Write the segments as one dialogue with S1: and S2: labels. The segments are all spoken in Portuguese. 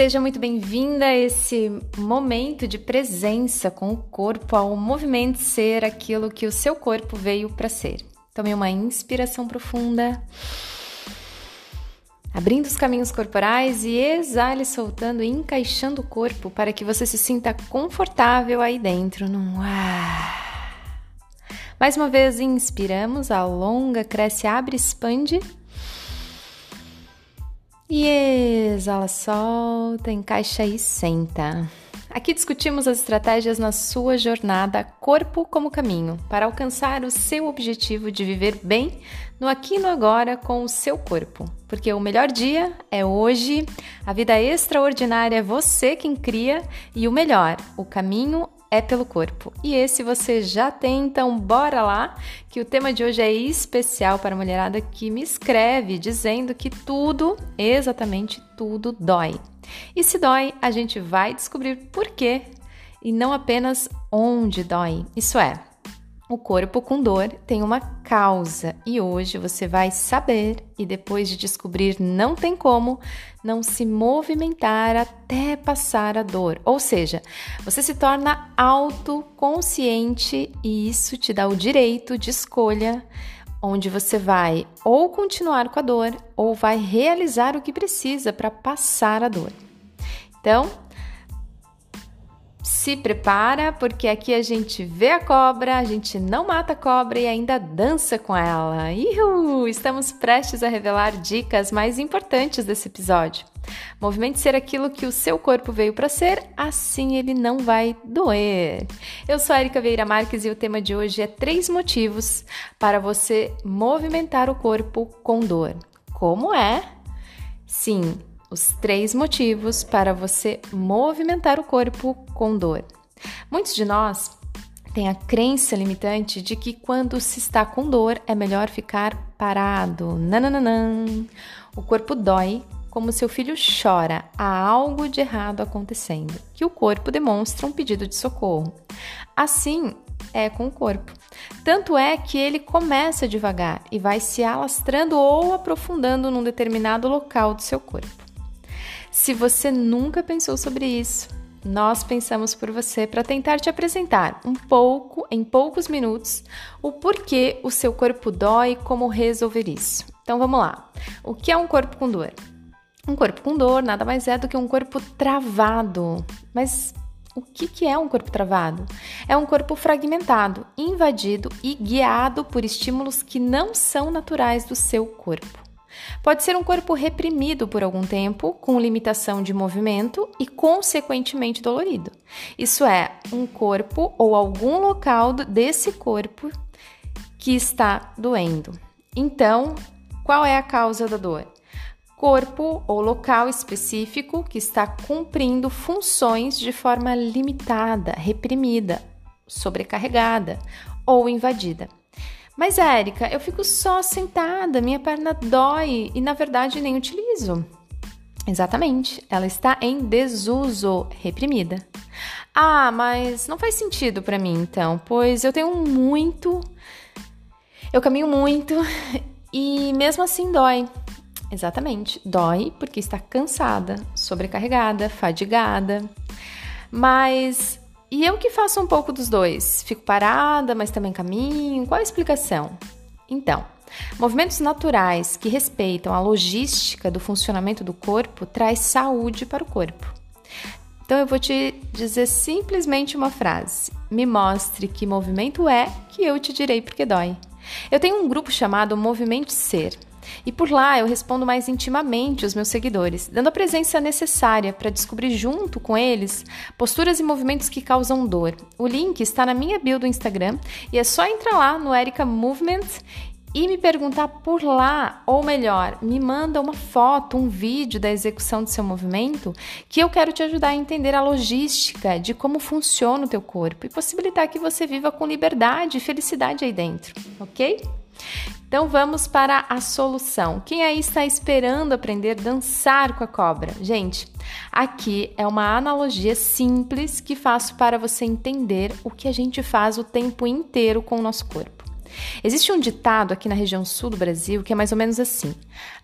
S1: Seja muito bem-vinda a esse momento de presença com o corpo, ao movimento ser aquilo que o seu corpo veio para ser. Tome uma inspiração profunda, abrindo os caminhos corporais e exale soltando e encaixando o corpo para que você se sinta confortável aí dentro. Num... Mais uma vez, inspiramos, alonga, cresce, abre, expande. E exala, solta, encaixa e senta. Aqui discutimos as estratégias na sua jornada corpo como caminho para alcançar o seu objetivo de viver bem no aqui e no agora com o seu corpo. Porque o melhor dia é hoje, a vida extraordinária é você quem cria e o melhor, o caminho é pelo corpo. E esse você já tem, então bora lá, que o tema de hoje é especial para a mulherada que me escreve dizendo que tudo, exatamente tudo, dói. E se dói, a gente vai descobrir por quê e não apenas onde dói. Isso é, o corpo com dor tem uma causa e hoje você vai saber e depois de descobrir não tem como não se movimentar até passar a dor. Ou seja, você se torna autoconsciente e isso te dá o direito de escolha onde você vai ou continuar com a dor ou vai realizar o que precisa para passar a dor. Então, se prepara, porque aqui a gente vê a cobra, a gente não mata a cobra e ainda dança com ela. Ihu! Estamos prestes a revelar dicas mais importantes desse episódio. Movimente ser aquilo que o seu corpo veio para ser, assim ele não vai doer. Eu sou a Erika Veira Marques e o tema de hoje é três motivos para você movimentar o corpo com dor. Como é? Sim, os três motivos para você movimentar o corpo com dor. Muitos de nós têm a crença limitante de que quando se está com dor é melhor ficar parado. Nananã. O corpo dói como seu filho chora, há algo de errado acontecendo, que o corpo demonstra um pedido de socorro. Assim é com o corpo. Tanto é que ele começa devagar e vai se alastrando ou aprofundando num determinado local do seu corpo. Se você nunca pensou sobre isso, nós pensamos por você para tentar te apresentar um pouco, em poucos minutos, o porquê o seu corpo dói e como resolver isso. Então vamos lá. O que é um corpo com dor? Um corpo com dor nada mais é do que um corpo travado. Mas o que, que é um corpo travado? É um corpo fragmentado, invadido e guiado por estímulos que não são naturais do seu corpo. Pode ser um corpo reprimido por algum tempo, com limitação de movimento e, consequentemente, dolorido. Isso é, um corpo ou algum local desse corpo que está doendo. Então, qual é a causa da dor? Corpo ou local específico que está cumprindo funções de forma limitada, reprimida, sobrecarregada ou invadida. Mas, Érica, eu fico só sentada, minha perna dói e na verdade nem utilizo. Exatamente, ela está em desuso, reprimida. Ah, mas não faz sentido para mim então, pois eu tenho muito. Eu caminho muito e mesmo assim dói. Exatamente, dói porque está cansada, sobrecarregada, fadigada. Mas e eu que faço um pouco dos dois? Fico parada, mas também caminho? Qual a explicação? Então, movimentos naturais que respeitam a logística do funcionamento do corpo traz saúde para o corpo. Então eu vou te dizer simplesmente uma frase: me mostre que movimento é que eu te direi porque dói. Eu tenho um grupo chamado Movimento Ser. E por lá eu respondo mais intimamente os meus seguidores, dando a presença necessária para descobrir junto com eles posturas e movimentos que causam dor. O link está na minha bio do Instagram e é só entrar lá no Erica Movement e me perguntar por lá, ou melhor, me manda uma foto, um vídeo da execução do seu movimento, que eu quero te ajudar a entender a logística de como funciona o teu corpo e possibilitar que você viva com liberdade e felicidade aí dentro, ok? Então vamos para a solução. Quem aí está esperando aprender a dançar com a cobra? Gente, aqui é uma analogia simples que faço para você entender o que a gente faz o tempo inteiro com o nosso corpo. Existe um ditado aqui na região sul do Brasil que é mais ou menos assim: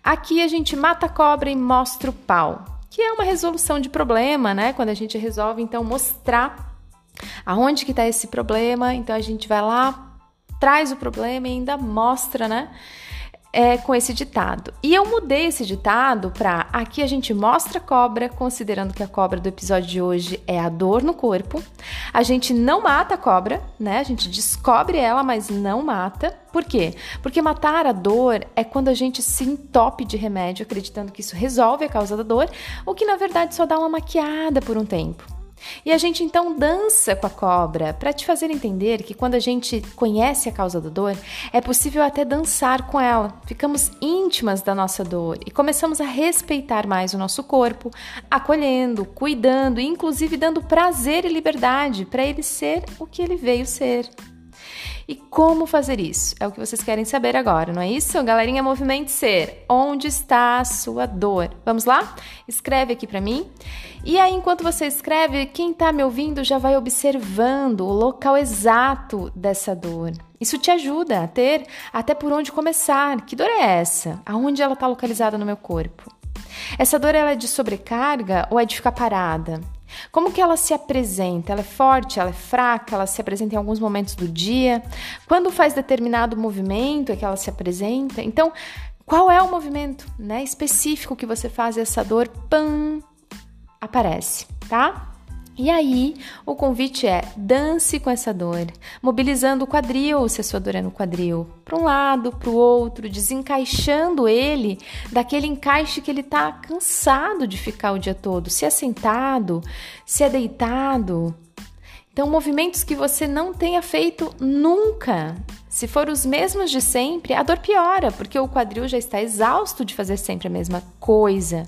S1: aqui a gente mata a cobra e mostra o pau. que é uma resolução de problema, né? Quando a gente resolve então mostrar aonde que está esse problema, então a gente vai lá, traz o problema e ainda mostra, né? é, com esse ditado. E eu mudei esse ditado para aqui a gente mostra cobra, considerando que a cobra do episódio de hoje é a dor no corpo. A gente não mata a cobra, né? A gente descobre ela, mas não mata. Por quê? Porque matar a dor é quando a gente se entope de remédio, acreditando que isso resolve a causa da dor, o que na verdade só dá uma maquiada por um tempo. E a gente então dança com a cobra para te fazer entender que quando a gente conhece a causa da dor, é possível até dançar com ela. Ficamos íntimas da nossa dor e começamos a respeitar mais o nosso corpo, acolhendo, cuidando e inclusive dando prazer e liberdade para ele ser o que ele veio ser. E como fazer isso? É o que vocês querem saber agora, não é isso? Galerinha, movimente ser. Onde está a sua dor? Vamos lá? Escreve aqui para mim. E aí, enquanto você escreve, quem está me ouvindo já vai observando o local exato dessa dor. Isso te ajuda a ter até por onde começar. Que dor é essa? Aonde ela está localizada no meu corpo? Essa dor ela é de sobrecarga ou é de ficar parada? Como que ela se apresenta? Ela é forte, ela é fraca, ela se apresenta em alguns momentos do dia? Quando faz determinado movimento é que ela se apresenta? Então, qual é o movimento né, específico que você faz e essa dor pam, aparece, tá? E aí, o convite é dance com essa dor, mobilizando o quadril, se a sua dor é no quadril, para um lado, para o outro, desencaixando ele daquele encaixe que ele está cansado de ficar o dia todo, se é sentado, se é deitado. Então, movimentos que você não tenha feito nunca. Se for os mesmos de sempre, a dor piora, porque o quadril já está exausto de fazer sempre a mesma coisa.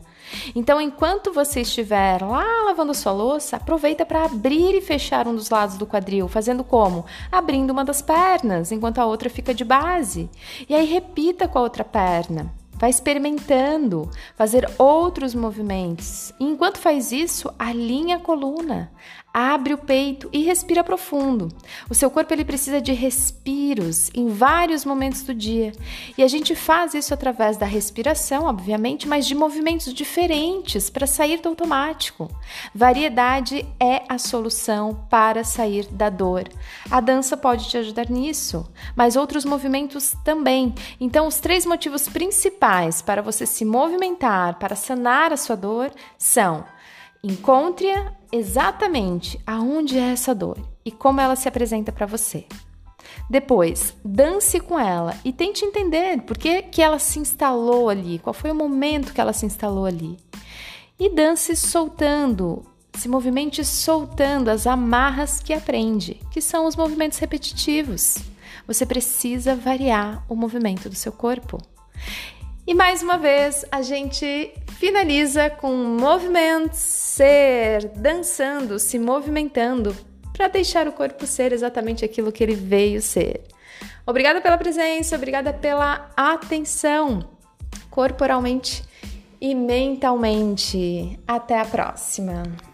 S1: Então, enquanto você estiver lá lavando sua louça, aproveita para abrir e fechar um dos lados do quadril, fazendo como? Abrindo uma das pernas, enquanto a outra fica de base. E aí repita com a outra perna. Vai experimentando fazer outros movimentos. E enquanto faz isso, alinha a coluna, Abre o peito e respira profundo. O seu corpo ele precisa de respiros em vários momentos do dia. E a gente faz isso através da respiração, obviamente, mas de movimentos diferentes para sair do automático. Variedade é a solução para sair da dor. A dança pode te ajudar nisso, mas outros movimentos também. Então, os três motivos principais para você se movimentar, para sanar a sua dor, são Encontre-a exatamente aonde é essa dor e como ela se apresenta para você. Depois, dance com ela e tente entender por que, que ela se instalou ali, qual foi o momento que ela se instalou ali. E dance soltando, se movimente soltando as amarras que aprende, que são os movimentos repetitivos. Você precisa variar o movimento do seu corpo. E mais uma vez a gente finaliza com movimentos, ser, dançando, se movimentando para deixar o corpo ser exatamente aquilo que ele veio ser. Obrigada pela presença, obrigada pela atenção corporalmente e mentalmente. Até a próxima!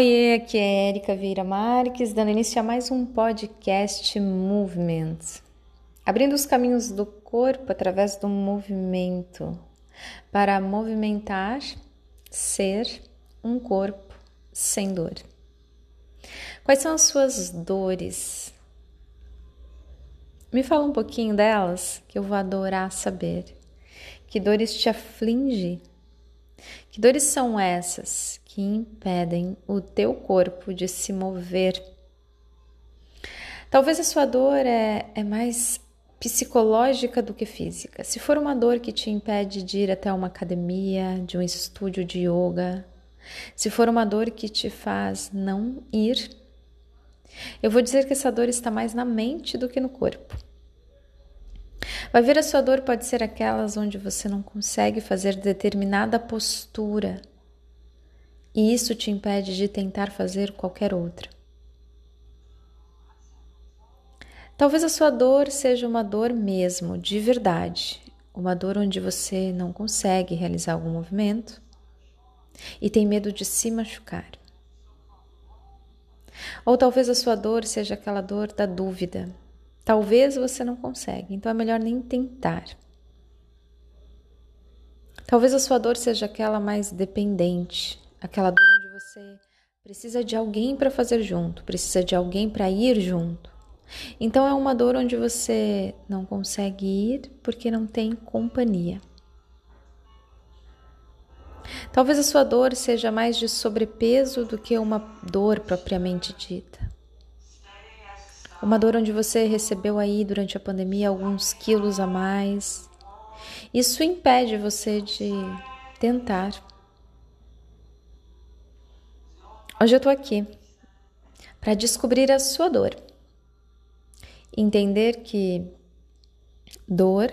S1: Oi, aqui é Erika Vieira Marques, dando início a mais um podcast Movement. Abrindo os caminhos do corpo através do movimento, para movimentar, ser um corpo sem dor. Quais são as suas dores? Me fala um pouquinho delas, que eu vou adorar saber. Que dores te aflige? Que dores são essas que impedem o teu corpo de se mover. Talvez a sua dor é, é mais psicológica do que física. Se for uma dor que te impede de ir até uma academia, de um estúdio de yoga, se for uma dor que te faz não ir, eu vou dizer que essa dor está mais na mente do que no corpo. Vai ver a sua dor pode ser aquelas onde você não consegue fazer determinada postura e isso te impede de tentar fazer qualquer outra. Talvez a sua dor seja uma dor mesmo, de verdade, uma dor onde você não consegue realizar algum movimento e tem medo de se machucar. Ou talvez a sua dor seja aquela dor da dúvida. Talvez você não consegue, então é melhor nem tentar. Talvez a sua dor seja aquela mais dependente, aquela dor onde você precisa de alguém para fazer junto, precisa de alguém para ir junto. Então é uma dor onde você não consegue ir porque não tem companhia. Talvez a sua dor seja mais de sobrepeso do que uma dor propriamente dita. Uma dor onde você recebeu aí durante a pandemia alguns quilos a mais. Isso impede você de tentar. Hoje eu tô aqui para descobrir a sua dor. Entender que dor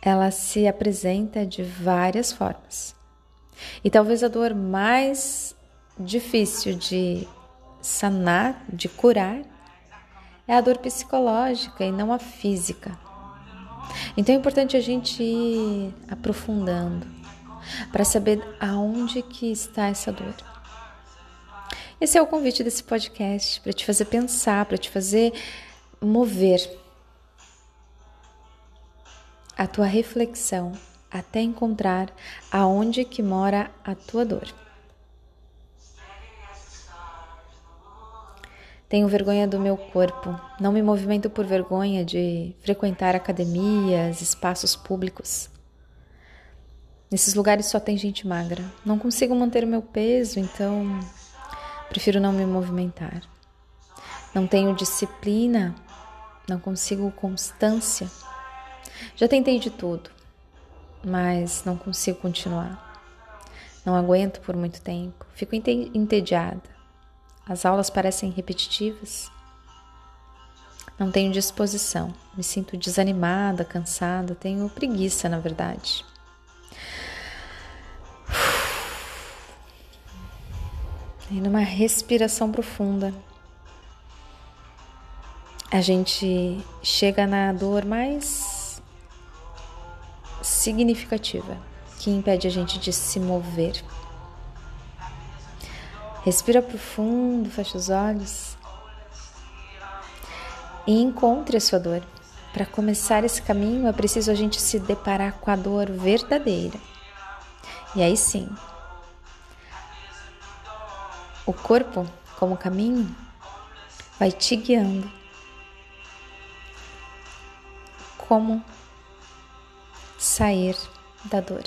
S1: ela se apresenta de várias formas. E talvez a dor mais difícil de sanar, de curar, é a dor psicológica e não a física. Então é importante a gente ir aprofundando para saber aonde que está essa dor. Esse é o convite desse podcast para te fazer pensar, para te fazer mover a tua reflexão até encontrar aonde que mora a tua dor. Tenho vergonha do meu corpo. Não me movimento por vergonha de frequentar academias, espaços públicos. Nesses lugares só tem gente magra. Não consigo manter o meu peso, então prefiro não me movimentar. Não tenho disciplina, não consigo constância já tentei de tudo, mas não consigo continuar. Não aguento por muito tempo, fico entediada. As aulas parecem repetitivas. Não tenho disposição, me sinto desanimada, cansada, tenho preguiça, na verdade. E numa respiração profunda, a gente chega na dor mais significativa que impede a gente de se mover. Respira profundo, fecha os olhos e encontre a sua dor. Para começar esse caminho é preciso a gente se deparar com a dor verdadeira. E aí sim, o corpo, como caminho, vai te guiando. Como sair da dor.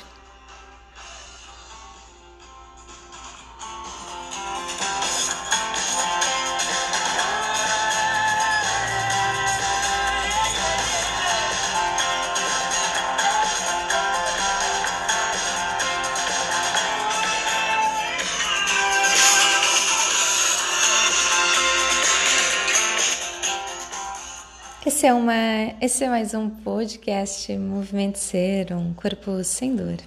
S1: Esse é, uma, esse é mais um podcast Movimento Ser, um corpo sem dor.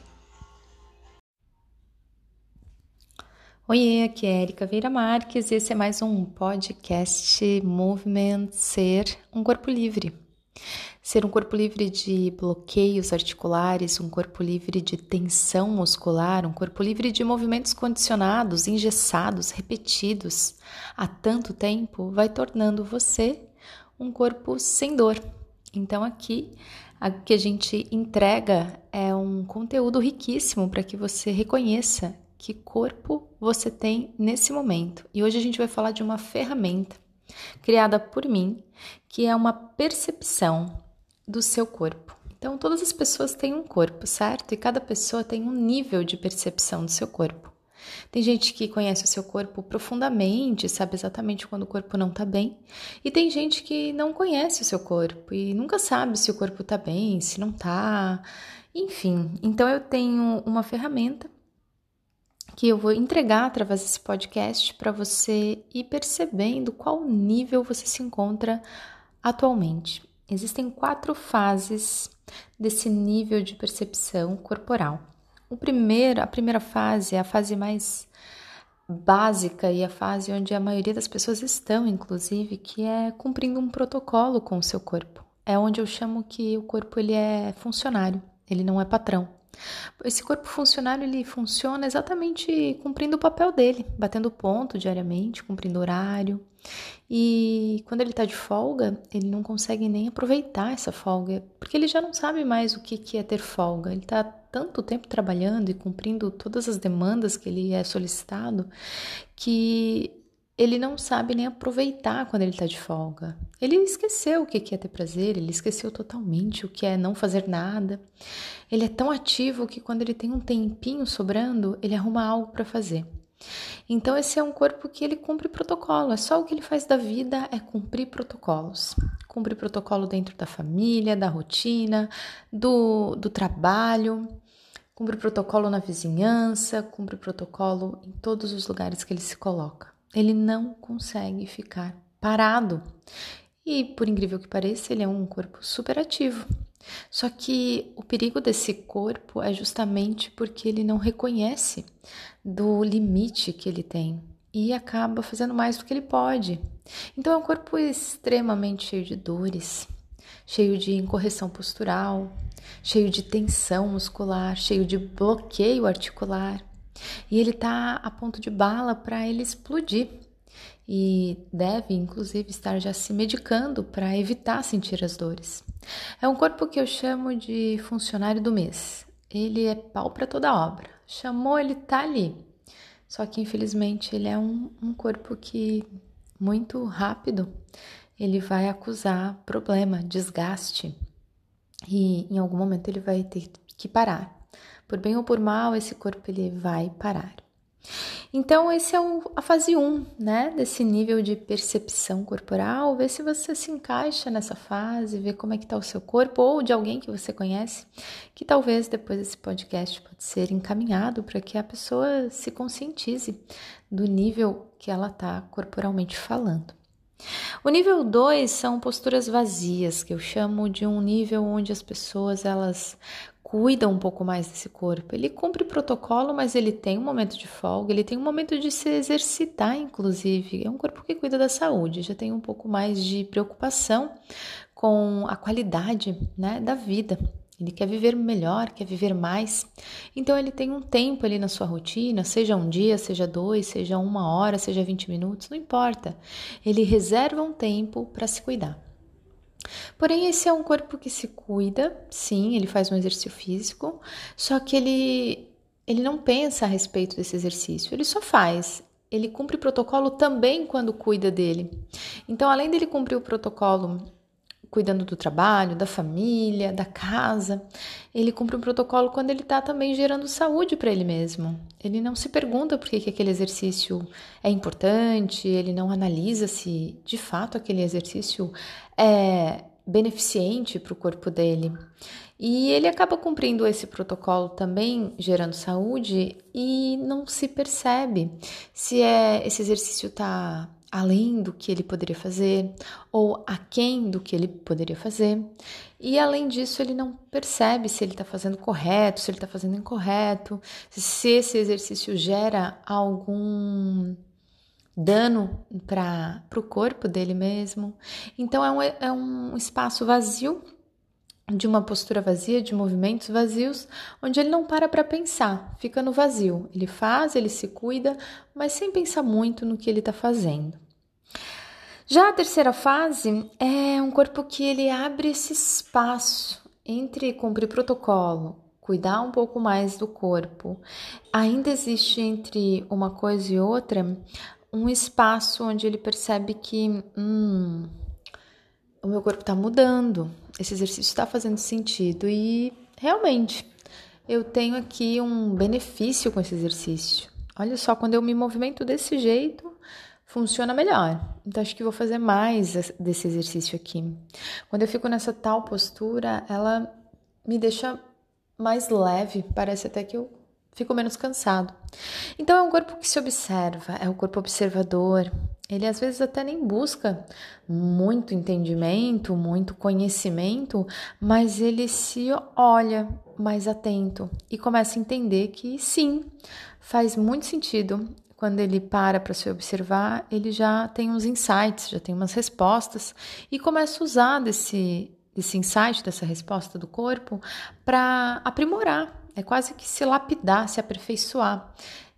S1: Oi, aqui é Erika Veira Marques e esse é mais um podcast Movimento Ser, um corpo livre. Ser um corpo livre de bloqueios articulares, um corpo livre de tensão muscular, um corpo livre de movimentos condicionados, engessados, repetidos há tanto tempo, vai tornando você um corpo sem dor. Então aqui o que a gente entrega é um conteúdo riquíssimo para que você reconheça que corpo você tem nesse momento. E hoje a gente vai falar de uma ferramenta criada por mim, que é uma percepção do seu corpo. Então, todas as pessoas têm um corpo, certo? E cada pessoa tem um nível de percepção do seu corpo. Tem gente que conhece o seu corpo profundamente, sabe exatamente quando o corpo não tá bem, e tem gente que não conhece o seu corpo e nunca sabe se o corpo tá bem, se não tá. Enfim, então eu tenho uma ferramenta que eu vou entregar através desse podcast para você ir percebendo qual nível você se encontra atualmente. Existem quatro fases desse nível de percepção corporal. O primeiro, a primeira fase é a fase mais básica e a fase onde a maioria das pessoas estão, inclusive, que é cumprindo um protocolo com o seu corpo. É onde eu chamo que o corpo ele é funcionário, ele não é patrão. Esse corpo funcionário ele funciona exatamente cumprindo o papel dele, batendo ponto diariamente, cumprindo horário. E quando ele está de folga, ele não consegue nem aproveitar essa folga, porque ele já não sabe mais o que é ter folga. Ele está tanto tempo trabalhando e cumprindo todas as demandas que ele é solicitado que ele não sabe nem aproveitar quando ele está de folga. Ele esqueceu o que é ter prazer, ele esqueceu totalmente o que é não fazer nada. Ele é tão ativo que quando ele tem um tempinho sobrando, ele arruma algo para fazer. Então, esse é um corpo que ele cumpre protocolo, é só o que ele faz da vida é cumprir protocolos. Cumprir protocolo dentro da família, da rotina, do, do trabalho, cumpre protocolo na vizinhança, cumpre protocolo em todos os lugares que ele se coloca ele não consegue ficar parado. E por incrível que pareça, ele é um corpo super ativo. Só que o perigo desse corpo é justamente porque ele não reconhece do limite que ele tem e acaba fazendo mais do que ele pode. Então é um corpo extremamente cheio de dores, cheio de incorreção postural, cheio de tensão muscular, cheio de bloqueio articular. E ele está a ponto de bala para ele explodir. E deve, inclusive, estar já se medicando para evitar sentir as dores. É um corpo que eu chamo de funcionário do mês. Ele é pau para toda obra. Chamou, ele tá ali. Só que, infelizmente, ele é um, um corpo que, muito rápido, ele vai acusar problema, desgaste. E em algum momento ele vai ter que parar. Por bem ou por mal, esse corpo ele vai parar. Então, esse é o, a fase 1, né, desse nível de percepção corporal. Vê se você se encaixa nessa fase, vê como é que está o seu corpo ou de alguém que você conhece, que talvez depois desse podcast pode ser encaminhado para que a pessoa se conscientize do nível que ela está corporalmente falando. O nível 2 são posturas vazias, que eu chamo de um nível onde as pessoas elas cuida um pouco mais desse corpo. Ele cumpre protocolo, mas ele tem um momento de folga, ele tem um momento de se exercitar, inclusive. É um corpo que cuida da saúde, já tem um pouco mais de preocupação com a qualidade né, da vida. Ele quer viver melhor, quer viver mais. Então ele tem um tempo ali na sua rotina, seja um dia, seja dois, seja uma hora, seja 20 minutos, não importa. Ele reserva um tempo para se cuidar. Porém, esse é um corpo que se cuida, sim, ele faz um exercício físico, só que ele, ele não pensa a respeito desse exercício, ele só faz. Ele cumpre protocolo também quando cuida dele. Então, além dele cumprir o protocolo cuidando do trabalho, da família, da casa. Ele cumpre um protocolo quando ele está também gerando saúde para ele mesmo. Ele não se pergunta por que, que aquele exercício é importante, ele não analisa se de fato aquele exercício é beneficente para o corpo dele. E ele acaba cumprindo esse protocolo também gerando saúde e não se percebe se é esse exercício está além do que ele poderia fazer ou aquém do que ele poderia fazer. E além disso, ele não percebe se ele está fazendo correto, se ele está fazendo incorreto, se esse exercício gera algum dano para o corpo dele mesmo. Então, é um, é um espaço vazio de uma postura vazia, de movimentos vazios, onde ele não para para pensar, fica no vazio. Ele faz, ele se cuida, mas sem pensar muito no que ele está fazendo. Já a terceira fase é um corpo que ele abre esse espaço entre cumprir protocolo, cuidar um pouco mais do corpo. Ainda existe entre uma coisa e outra um espaço onde ele percebe que hum, o meu corpo está mudando, esse exercício está fazendo sentido e realmente eu tenho aqui um benefício com esse exercício. Olha só, quando eu me movimento desse jeito, funciona melhor. Então, acho que vou fazer mais desse exercício aqui. Quando eu fico nessa tal postura, ela me deixa mais leve, parece até que eu fico menos cansado. Então, é um corpo que se observa, é um corpo observador. Ele às vezes até nem busca muito entendimento, muito conhecimento, mas ele se olha mais atento e começa a entender que sim, faz muito sentido quando ele para para se observar, ele já tem uns insights, já tem umas respostas e começa a usar desse, desse insight, dessa resposta do corpo, para aprimorar. É quase que se lapidar, se aperfeiçoar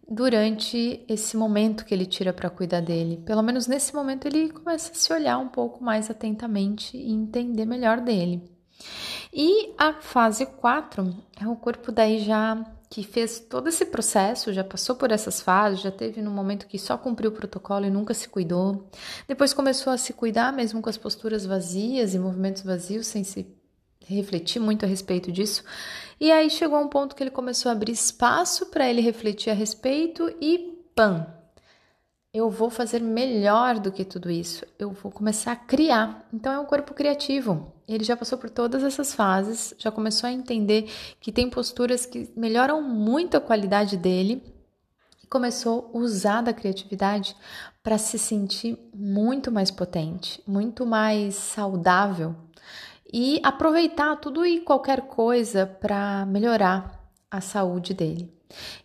S1: durante esse momento que ele tira para cuidar dele. Pelo menos nesse momento ele começa a se olhar um pouco mais atentamente e entender melhor dele. E a fase 4 é o corpo daí já que fez todo esse processo, já passou por essas fases, já teve no momento que só cumpriu o protocolo e nunca se cuidou. Depois começou a se cuidar mesmo com as posturas vazias e movimentos vazios, sem se refletir muito a respeito disso. E aí chegou um ponto que ele começou a abrir espaço para ele refletir a respeito e pam, eu vou fazer melhor do que tudo isso. Eu vou começar a criar. Então é um corpo criativo. Ele já passou por todas essas fases, já começou a entender que tem posturas que melhoram muito a qualidade dele e começou a usar da criatividade para se sentir muito mais potente, muito mais saudável e aproveitar tudo e qualquer coisa para melhorar a saúde dele.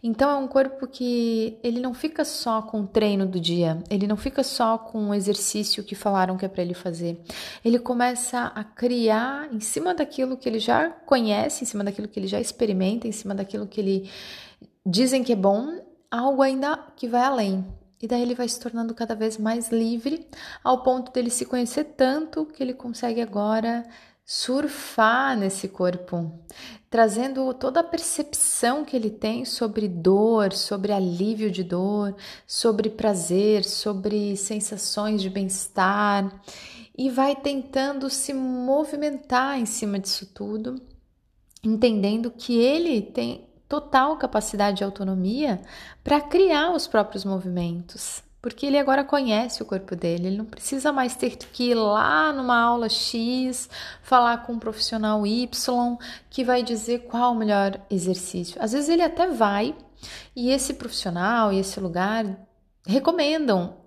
S1: Então é um corpo que ele não fica só com o treino do dia, ele não fica só com o exercício que falaram que é para ele fazer. Ele começa a criar em cima daquilo que ele já conhece, em cima daquilo que ele já experimenta, em cima daquilo que ele dizem que é bom, algo ainda que vai além. E daí ele vai se tornando cada vez mais livre, ao ponto dele se conhecer tanto que ele consegue agora surfar nesse corpo, trazendo toda a percepção que ele tem sobre dor, sobre alívio de dor, sobre prazer, sobre sensações de bem-estar e vai tentando se movimentar em cima disso tudo, entendendo que ele tem total capacidade de autonomia para criar os próprios movimentos porque ele agora conhece o corpo dele, ele não precisa mais ter que ir lá numa aula X, falar com um profissional Y que vai dizer qual o melhor exercício. Às vezes ele até vai e esse profissional e esse lugar recomendam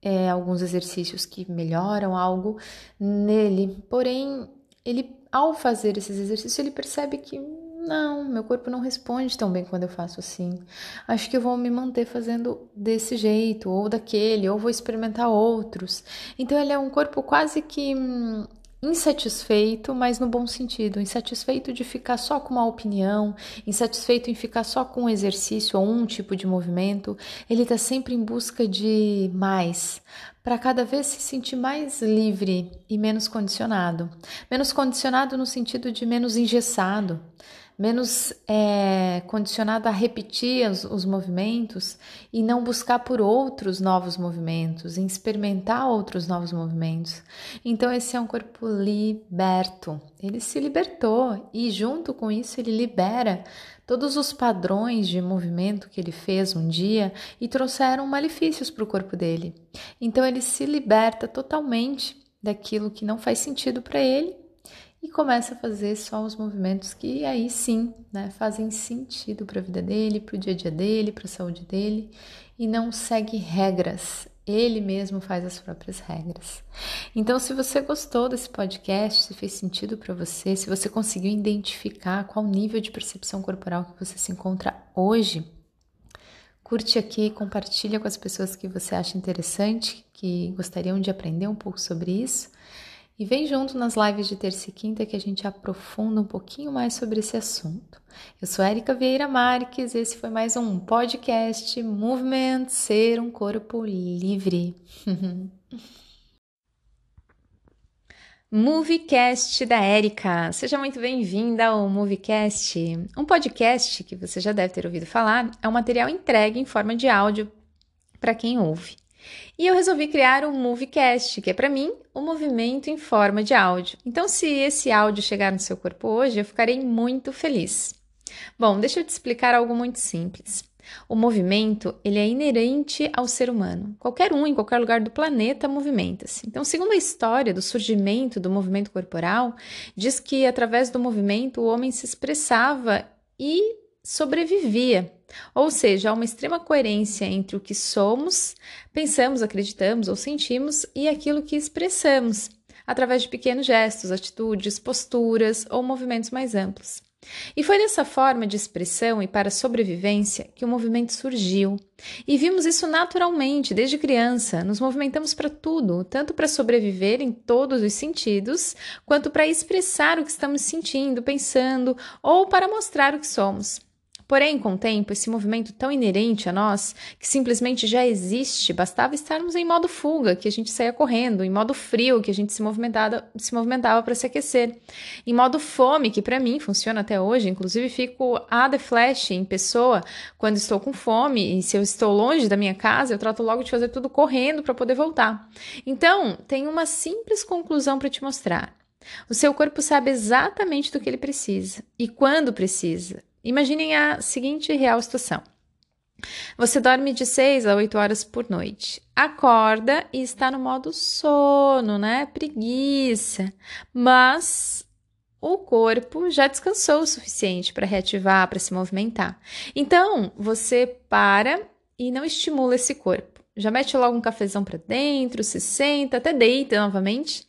S1: é, alguns exercícios que melhoram algo nele, porém ele ao fazer esses exercícios ele percebe que não, meu corpo não responde tão bem quando eu faço assim. Acho que eu vou me manter fazendo desse jeito, ou daquele, ou vou experimentar outros. Então, ele é um corpo quase que hum, insatisfeito, mas no bom sentido, insatisfeito de ficar só com uma opinião, insatisfeito em ficar só com um exercício ou um tipo de movimento, ele está sempre em busca de mais, para cada vez se sentir mais livre e menos condicionado. Menos condicionado no sentido de menos engessado menos é, condicionado a repetir os, os, movimentos e não buscar por outros novos movimentos, em experimentar outros novos movimentos. Então, esse é um corpo liberto. Ele se libertou e, junto com isso, ele libera todos os padrões de movimento que ele fez um dia e trouxeram malefícios para o corpo dele. Então, ele se liberta totalmente daquilo que não faz sentido para ele e começa a fazer só os movimentos que aí sim né, fazem sentido para a vida dele, para o dia a dia dele, para a saúde dele e não segue regras. Ele mesmo faz as próprias regras. Então, se você gostou desse podcast, se fez sentido para você, se você conseguiu identificar qual nível de percepção corporal que você se encontra hoje, curte aqui, compartilha com as pessoas que você acha interessante, que gostariam de aprender um pouco sobre isso. E vem junto nas lives de terça e quinta que a gente aprofunda um pouquinho mais sobre esse assunto. Eu sou Erika Vieira Marques, esse foi mais um podcast Movement Ser um Corpo Livre. Moviecast da Érica. Seja muito bem-vinda ao Moviecast. Um podcast que você já deve ter ouvido falar é um material entregue em forma de áudio para quem ouve. E eu resolvi criar um Moviecast, que é para mim um movimento em forma de áudio. Então, se esse áudio chegar no seu corpo hoje, eu ficarei muito feliz. Bom, deixa eu te explicar algo muito simples. O movimento, ele é inerente ao ser humano. Qualquer um, em qualquer lugar do planeta, movimenta-se. Então, segundo a história do surgimento do movimento corporal, diz que através do movimento o homem se expressava e sobrevivia. Ou seja, há uma extrema coerência entre o que somos, pensamos, acreditamos ou sentimos e aquilo que expressamos, através de pequenos gestos, atitudes, posturas ou movimentos mais amplos. E foi dessa forma de expressão e para sobrevivência que o movimento surgiu. E vimos isso naturalmente desde criança. Nos movimentamos para tudo, tanto para sobreviver em todos os sentidos, quanto para expressar o que estamos sentindo, pensando ou para mostrar o que somos. Porém, com o tempo, esse movimento tão inerente a nós, que simplesmente já existe, bastava estarmos em modo fuga, que a gente saía correndo, em modo frio, que a gente se movimentava, se movimentava para se aquecer, em modo fome, que para mim funciona até hoje, inclusive fico a The Flash em pessoa quando estou com fome, e se eu estou longe da minha casa, eu trato logo de fazer tudo correndo para poder voltar. Então, tem uma simples conclusão para te mostrar. O seu corpo sabe exatamente do que ele precisa e quando precisa. Imaginem a seguinte real situação. Você dorme de 6 a 8 horas por noite. Acorda e está no modo sono, né? Preguiça. Mas o corpo já descansou o suficiente para reativar, para se movimentar. Então, você para e não estimula esse corpo. Já mete logo um cafezão para dentro, se senta, até deita novamente.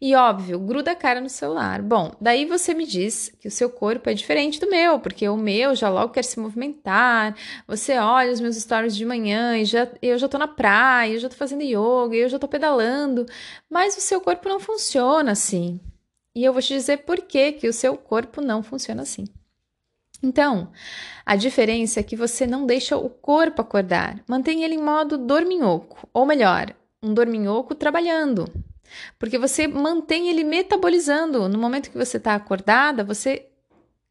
S1: E óbvio, gruda a cara no celular. Bom, daí você me diz que o seu corpo é diferente do meu, porque o meu já logo quer se movimentar. Você olha os meus stories de manhã e já, eu já tô na praia, eu já tô fazendo yoga, eu já tô pedalando. Mas o seu corpo não funciona assim. E eu vou te dizer por que, que o seu corpo não funciona assim. Então, a diferença é que você não deixa o corpo acordar, mantém ele em modo dorminhoco, ou melhor, um dorminhoco trabalhando. Porque você mantém ele metabolizando. No momento que você está acordada, você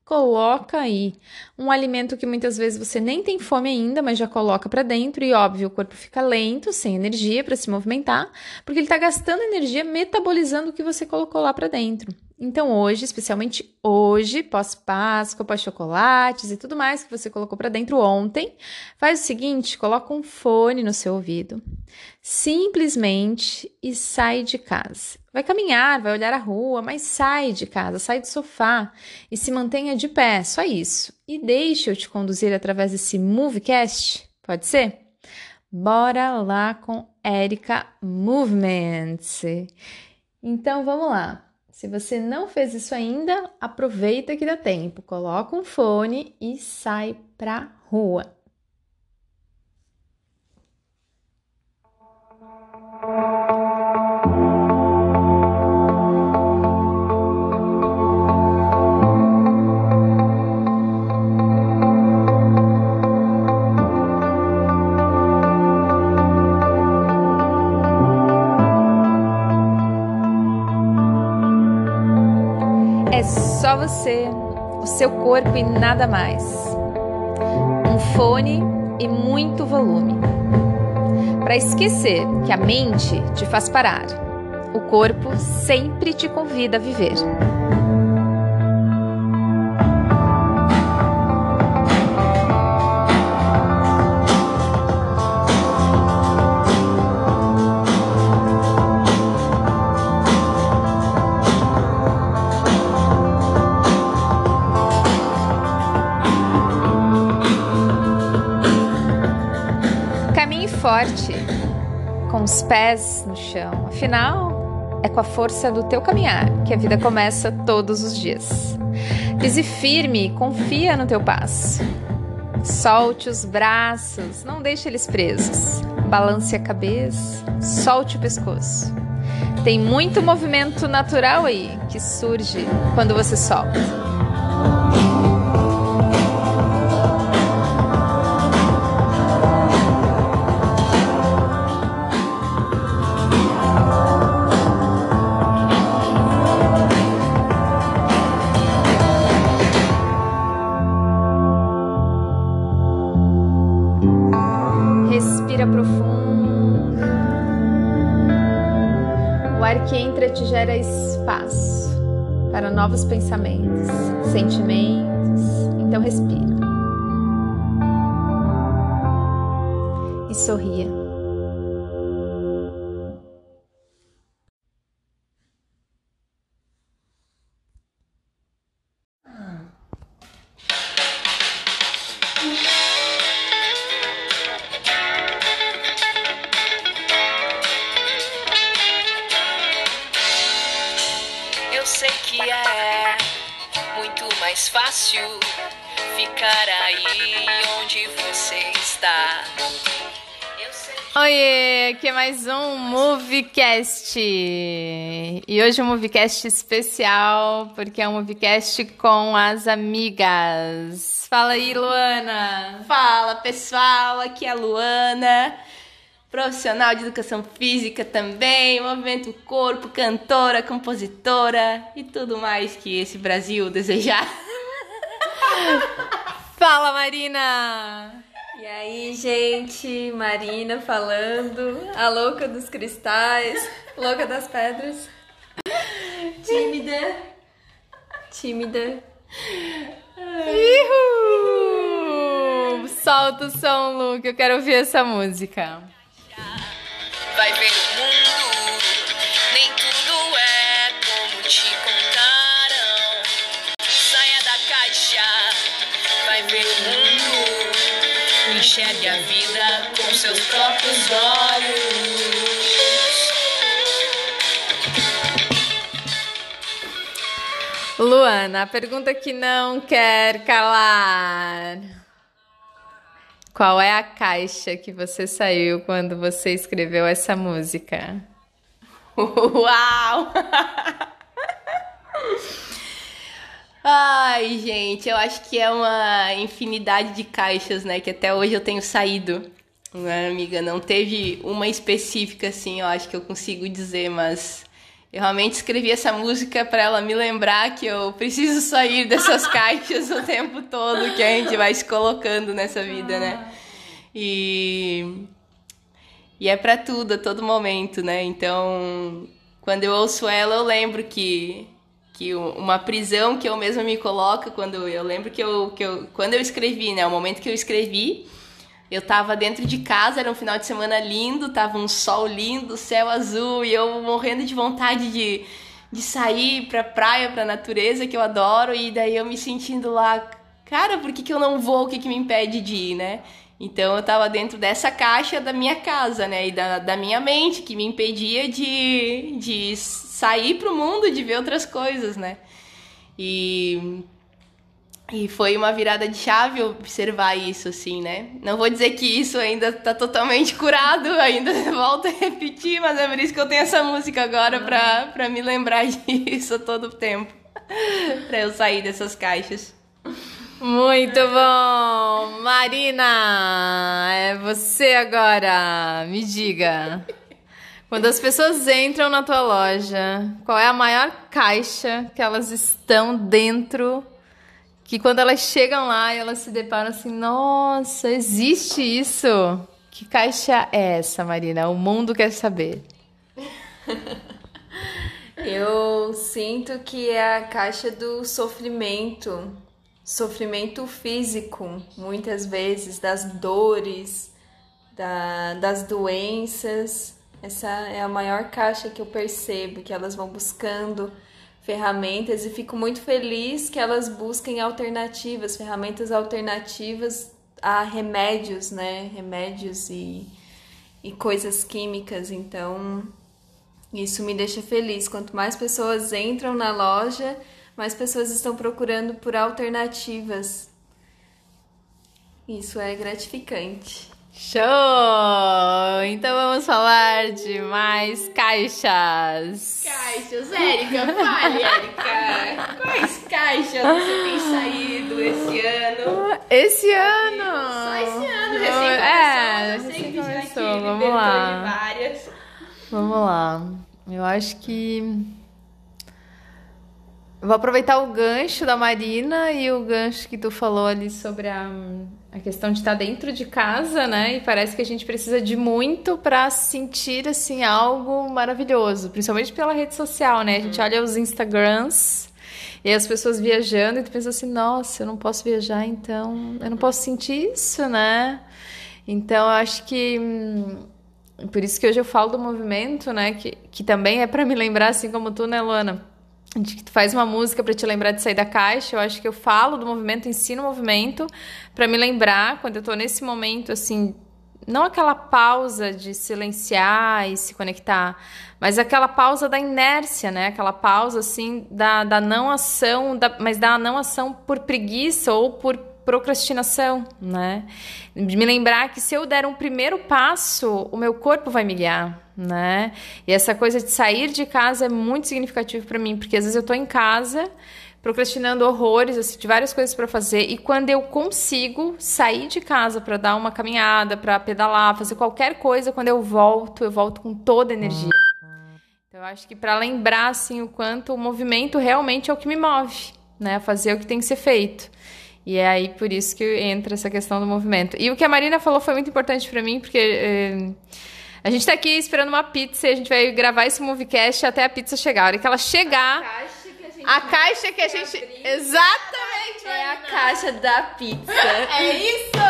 S1: coloca aí um alimento que muitas vezes você nem tem fome ainda, mas já coloca para dentro e óbvio, o corpo fica lento, sem energia para se movimentar, porque ele está gastando energia metabolizando o que você colocou lá para dentro. Então, hoje, especialmente hoje, pós-Páscoa, pós-chocolates e tudo mais que você colocou para dentro ontem, faz o seguinte: coloca um fone no seu ouvido, simplesmente e sai de casa. Vai caminhar, vai olhar a rua, mas sai de casa, sai do sofá e se mantenha de pé, só isso. E deixe eu te conduzir através desse Movecast, pode ser? Bora lá com Erika Movements. Então, vamos lá. Se você não fez isso ainda, aproveita que dá tempo, coloca um fone e sai pra rua. Só você, o seu corpo e nada mais. Um fone e muito volume. Para esquecer que a mente te faz parar, o corpo sempre te convida a viver. Forte, com os pés no chão. Afinal, é com a força do teu caminhar que a vida começa todos os dias. Pise firme, confia no teu passo. Solte os braços, não deixe eles presos. Balance a cabeça, solte o pescoço. Tem muito movimento natural aí que surge quando você solta. Novos pensamentos, sentimentos. Moviecast. E hoje é um Moviecast especial, porque é um Moviecast com as amigas. Fala aí, Luana.
S2: Fala, pessoal, aqui é a Luana profissional de educação física também, movimento corpo, cantora, compositora e tudo mais que esse Brasil desejar.
S1: Fala, Marina!
S3: E aí, gente, Marina falando, a louca dos cristais, louca das pedras. Tímida. Tímida.
S1: Ihu! Solta o som, Lu, que eu quero ouvir essa música vai ver o mundo. Enxergue a vida com seus próprios olhos. Luana, a pergunta que não quer calar. Qual é a caixa que você saiu quando você escreveu essa música?
S2: Uau! Ai, gente, eu acho que é uma infinidade de caixas, né? Que até hoje eu tenho saído. Né, amiga? Não teve uma específica, assim, eu acho que eu consigo dizer, mas eu realmente escrevi essa música para ela me lembrar que eu preciso sair dessas caixas o tempo todo que a gente vai se colocando nessa vida, né? E e é para tudo, a todo momento, né? Então, quando eu ouço ela, eu lembro que que uma prisão que eu mesma me coloco quando eu lembro que eu, que eu quando eu escrevi, né, o momento que eu escrevi, eu tava dentro de casa, era um final de semana lindo, tava um sol lindo, céu azul, e eu morrendo de vontade de, de sair pra praia, pra natureza, que eu adoro, e daí eu me sentindo lá, cara, por que, que eu não vou? O que, que me impede de ir, né? Então eu tava dentro dessa caixa da minha casa, né? E da, da minha mente, que me impedia de, de sair pro mundo, de ver outras coisas, né? E e foi uma virada de chave observar isso, assim, né? Não vou dizer que isso ainda tá totalmente curado, ainda volto a repetir, mas é por isso que eu tenho essa música agora pra, pra me lembrar disso a todo tempo. pra eu sair dessas caixas.
S1: Muito bom! Marina, é você agora. Me diga. Quando as pessoas entram na tua loja, qual é a maior caixa que elas estão dentro que quando elas chegam lá elas se deparam assim, nossa, existe isso? Que caixa é essa, Marina? O mundo quer saber.
S3: Eu sinto que é a caixa do sofrimento, sofrimento físico, muitas vezes, das dores, da, das doenças. Essa é a maior caixa que eu percebo, que elas vão buscando ferramentas e fico muito feliz que elas busquem alternativas, ferramentas alternativas a remédios, né? Remédios e, e coisas químicas. Então, isso me deixa feliz. Quanto mais pessoas entram na loja, mais pessoas estão procurando por alternativas. Isso é gratificante.
S1: Show! Então vamos falar de mais caixas.
S2: Caixas, Érica, fale, Érica. Quais caixas você tem saído esse ano?
S1: Esse ano?
S2: Só esse ano, recém é, começou. Recém
S1: começou, vamos lá. Vamos lá. Eu acho que Vou aproveitar o gancho da Marina e o gancho que tu falou ali sobre a, a questão de estar dentro de casa, né? E parece que a gente precisa de muito para sentir assim algo maravilhoso, principalmente pela rede social, né? A gente olha os Instagrams e as pessoas viajando e tu pensa assim, nossa, eu não posso viajar, então eu não posso sentir isso, né? Então eu acho que hum, por isso que hoje eu falo do movimento, né? Que, que também é para me lembrar, assim como tu, né, Luana? De que tu faz uma música para te lembrar de sair da caixa. Eu acho que eu falo do movimento, ensino o movimento para me lembrar quando eu tô nesse momento assim não aquela pausa de silenciar e se conectar, mas aquela pausa da inércia, né? Aquela pausa assim da, da não ação, da, mas da não ação por preguiça ou por procrastinação, né? De me lembrar que se eu der um primeiro passo, o meu corpo vai me guiar, né? E essa coisa de sair de casa é muito significativo para mim, porque às vezes eu tô em casa procrastinando horrores, assim, de várias coisas para fazer, e quando eu consigo sair de casa para dar uma caminhada, para pedalar, fazer qualquer coisa, quando eu volto, eu volto com toda a energia. Então eu acho que para lembrar assim o quanto o movimento realmente é o que me move, né, fazer o que tem que ser feito. E é aí por isso que entra essa questão do movimento. E o que a Marina falou foi muito importante para mim, porque eh, a gente tá aqui esperando uma pizza e a gente vai gravar esse movecast até a pizza chegar. A hora que ela chegar. A caixa que a gente. Abrir, Exatamente!
S3: É a caixa da pizza.
S1: é isso!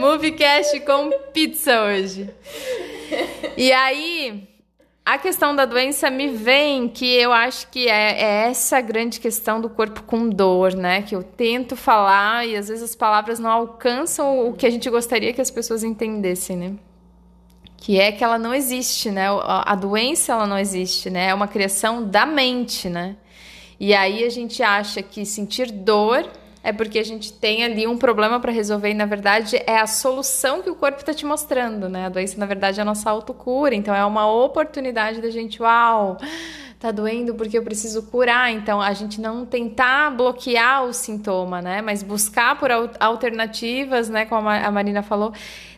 S1: Movecast com pizza hoje. E aí. A questão da doença me vem que eu acho que é, é, essa grande questão do corpo com dor, né? Que eu tento falar e às vezes as palavras não alcançam o que a gente gostaria que as pessoas entendessem, né? Que é que ela não existe, né? A doença ela não existe, né? É uma criação da mente, né? E aí a gente acha que sentir dor é porque a gente tem ali um problema para resolver e na verdade é a solução que o corpo está te mostrando, né? A doença na verdade é a nossa autocura, então é uma oportunidade da gente, uau, tá doendo porque eu preciso curar. Então a gente não tentar bloquear o sintoma, né? Mas buscar por alternativas, né? Como a Marina falou,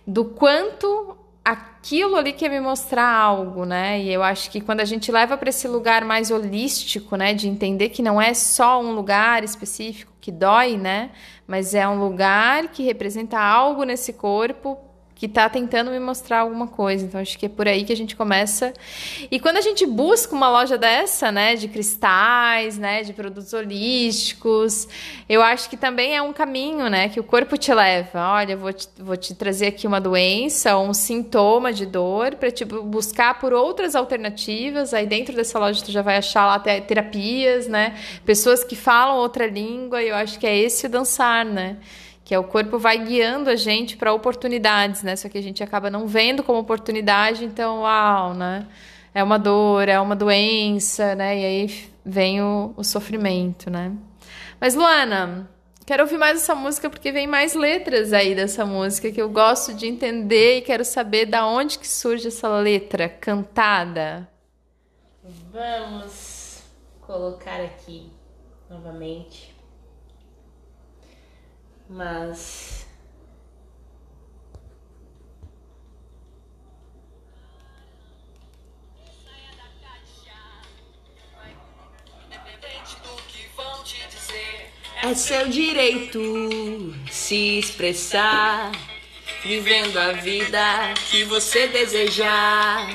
S1: do quanto aquilo ali quer me mostrar algo, né? E eu acho que quando a gente leva para esse lugar mais holístico, né, de entender que não é só um lugar específico que dói, né, mas é um lugar que representa algo nesse corpo que está tentando me mostrar alguma coisa. Então acho que é por aí que a gente começa. E quando a gente busca uma loja dessa, né, de cristais, né, de produtos holísticos, eu acho que também é um caminho, né, que o corpo te leva. Olha, vou te, vou te trazer aqui uma doença ou um sintoma de dor para te buscar por outras alternativas. Aí dentro dessa loja tu já vai achar lá terapias, né, pessoas que falam outra língua. E eu acho que é esse o dançar, né que é o corpo vai guiando a gente para oportunidades, né? Só que a gente acaba não vendo como oportunidade, então, uau, né? É uma dor, é uma doença, né? E aí vem o, o sofrimento, né? Mas, Luana, quero ouvir mais essa música porque vem mais letras aí dessa música que eu gosto de entender e quero saber da onde que surge essa letra cantada.
S2: Vamos colocar aqui novamente mas É seu direito se expressar, vivendo a vida que você desejar.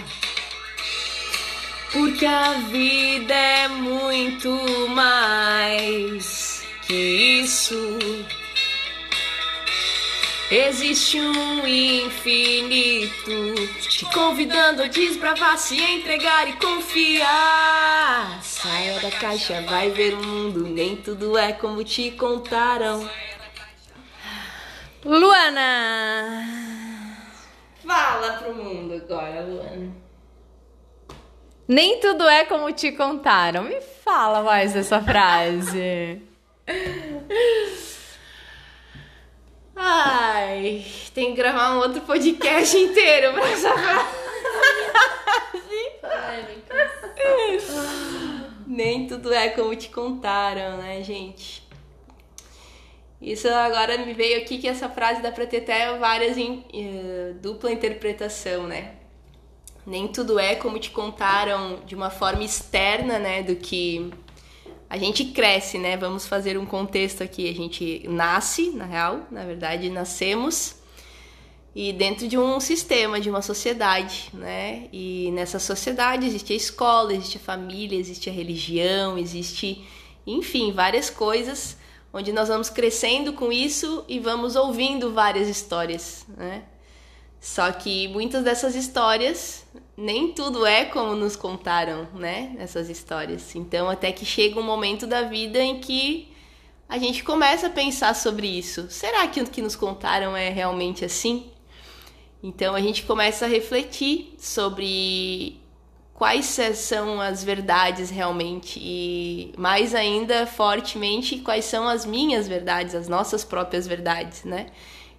S2: Porque a vida é muito mais que isso. Existe um infinito te convidando a desbravar, se entregar e confiar. Saia da caixa, vai ver o mundo, nem tudo é como te contaram.
S1: Luana!
S2: Fala pro mundo agora, Luana.
S1: Nem tudo é como te contaram. Me fala mais essa frase.
S2: Ai, tem que gravar um outro podcast inteiro pra essa frase. Nem tudo é como te contaram, né, gente? Isso agora me veio aqui que essa frase dá pra ter até várias in, uh, dupla interpretação, né? Nem tudo é como te contaram de uma forma externa, né, do que a gente cresce, né? Vamos fazer um contexto aqui. A gente nasce, na real, na verdade, nascemos e dentro de um sistema, de uma sociedade, né? E nessa sociedade existe a escola, existe a família, existe a religião, existe, enfim, várias coisas onde nós vamos crescendo com isso e vamos ouvindo várias histórias, né? Só que muitas dessas histórias nem tudo é como nos contaram, né? Essas histórias. Então, até que chega um momento da vida em que a gente começa a pensar sobre isso. Será que o que nos contaram é realmente assim? Então a gente começa a refletir sobre quais são as verdades realmente e mais ainda fortemente quais são as minhas verdades, as nossas próprias verdades, né?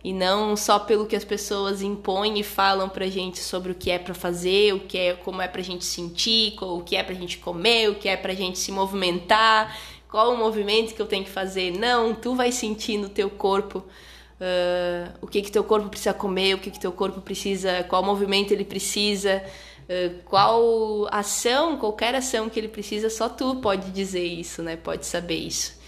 S2: E não só pelo que as pessoas impõem e falam pra gente sobre o que é para fazer, o que é, como é pra gente sentir, o que é pra gente comer, o que é pra gente se movimentar, qual o movimento que eu tenho que fazer. Não, tu vai sentir no teu corpo uh, o que que teu corpo precisa comer, o que que teu corpo precisa, qual movimento ele precisa, uh, qual ação, qualquer ação que ele precisa, só tu pode dizer isso, né? Pode saber isso.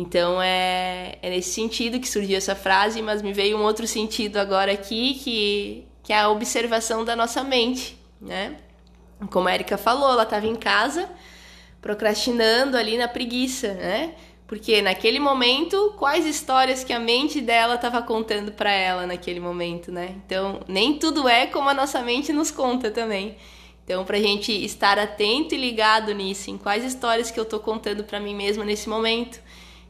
S2: Então é, é nesse sentido que surgiu essa frase, mas me veio um outro sentido agora aqui, que, que é a observação da nossa mente, né? Como a Erika falou, ela estava em casa procrastinando ali na preguiça, né? Porque naquele momento, quais histórias que a mente dela estava contando para ela naquele momento, né? Então, nem tudo é como a nossa mente nos conta também. Então, para a gente estar atento e ligado nisso, em quais histórias que eu estou contando para mim mesma nesse momento,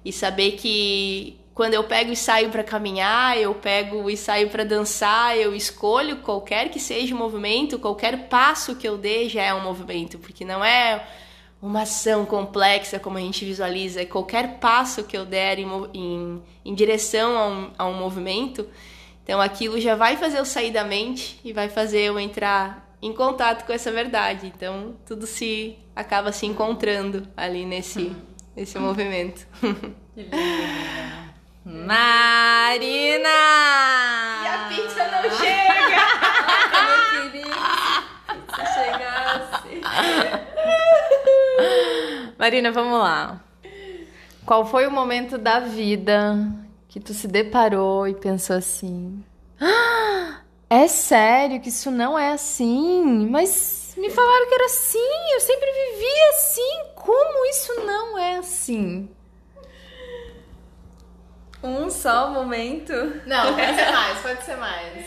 S2: e saber que quando eu pego e saio para caminhar, eu pego e saio para dançar, eu escolho qualquer que seja o movimento, qualquer passo que eu dê já é um movimento, porque não é uma ação complexa como a gente visualiza, qualquer passo que eu der em, em, em direção a um, a um movimento, então aquilo já vai fazer eu sair da mente e vai fazer eu entrar em contato com essa verdade. Então tudo se acaba se encontrando ali nesse, uhum. Nesse movimento.
S1: Marina!
S2: E a pizza não chega!
S3: eu queria que chegasse.
S1: Marina, vamos lá. Qual foi o momento da vida que tu se deparou e pensou assim: ah, é sério que isso não é assim? Mas me falaram que era assim, eu sempre vivi assim. Como isso não é assim?
S3: Um só momento?
S1: Não, pode ser mais, pode ser mais.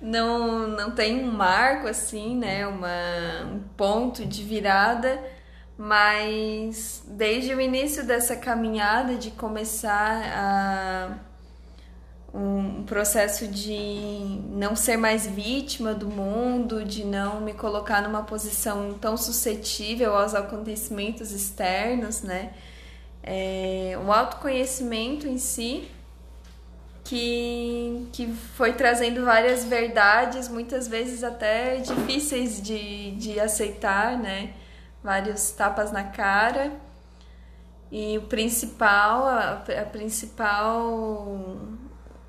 S3: Não, não tem um marco assim, né? Uma, um ponto de virada mas desde o início dessa caminhada de começar a um processo de não ser mais vítima do mundo, de não me colocar numa posição tão suscetível aos acontecimentos externos, né? É, o autoconhecimento em si que, que foi trazendo várias verdades, muitas vezes até difíceis de, de aceitar, né? vários tapas na cara. E o principal, a, a principal.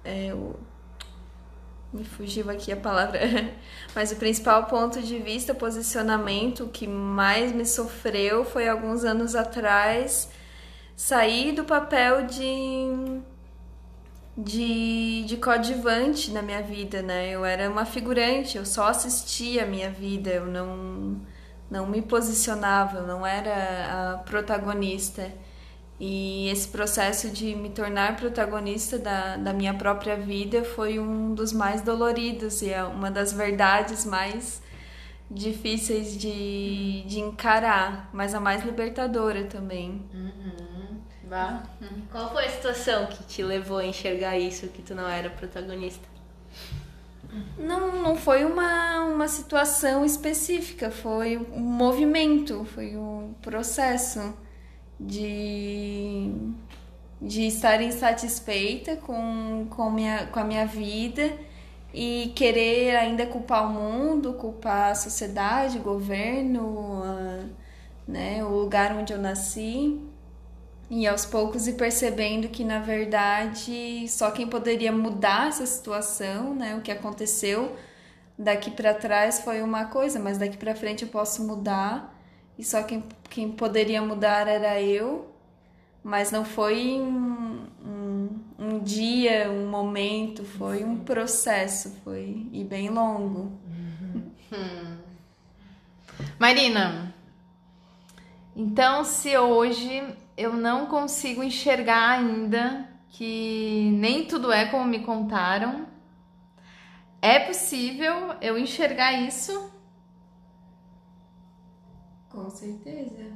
S3: É, o, me fugiu aqui a palavra, mas o principal ponto de vista, posicionamento que mais me sofreu foi alguns anos atrás sair do papel de de, de coadjuvante na minha vida, né? Eu era uma figurante, eu só assistia a minha vida, eu não não me posicionava, eu não era a protagonista. E esse processo de me tornar protagonista da, da minha própria vida foi um dos mais doloridos e é uma das verdades mais difíceis de, de encarar, mas a mais libertadora também.
S2: Uhum. Qual foi a situação que te levou a enxergar isso, que tu não era protagonista?
S3: Não, não foi uma, uma situação específica, foi um movimento, foi um processo de, de estar insatisfeita com, com, minha, com a minha vida e querer ainda culpar o mundo, culpar a sociedade, o governo, a, né, o lugar onde eu nasci. E aos poucos ir percebendo que na verdade só quem poderia mudar essa situação, né, o que aconteceu daqui para trás foi uma coisa, mas daqui para frente eu posso mudar. E só quem, quem poderia mudar era eu, mas não foi um, um, um dia, um momento, foi um processo, foi e bem longo.
S1: Hum. Marina, então se hoje eu não consigo enxergar ainda que nem tudo é como me contaram. É possível eu enxergar isso?
S3: Com certeza.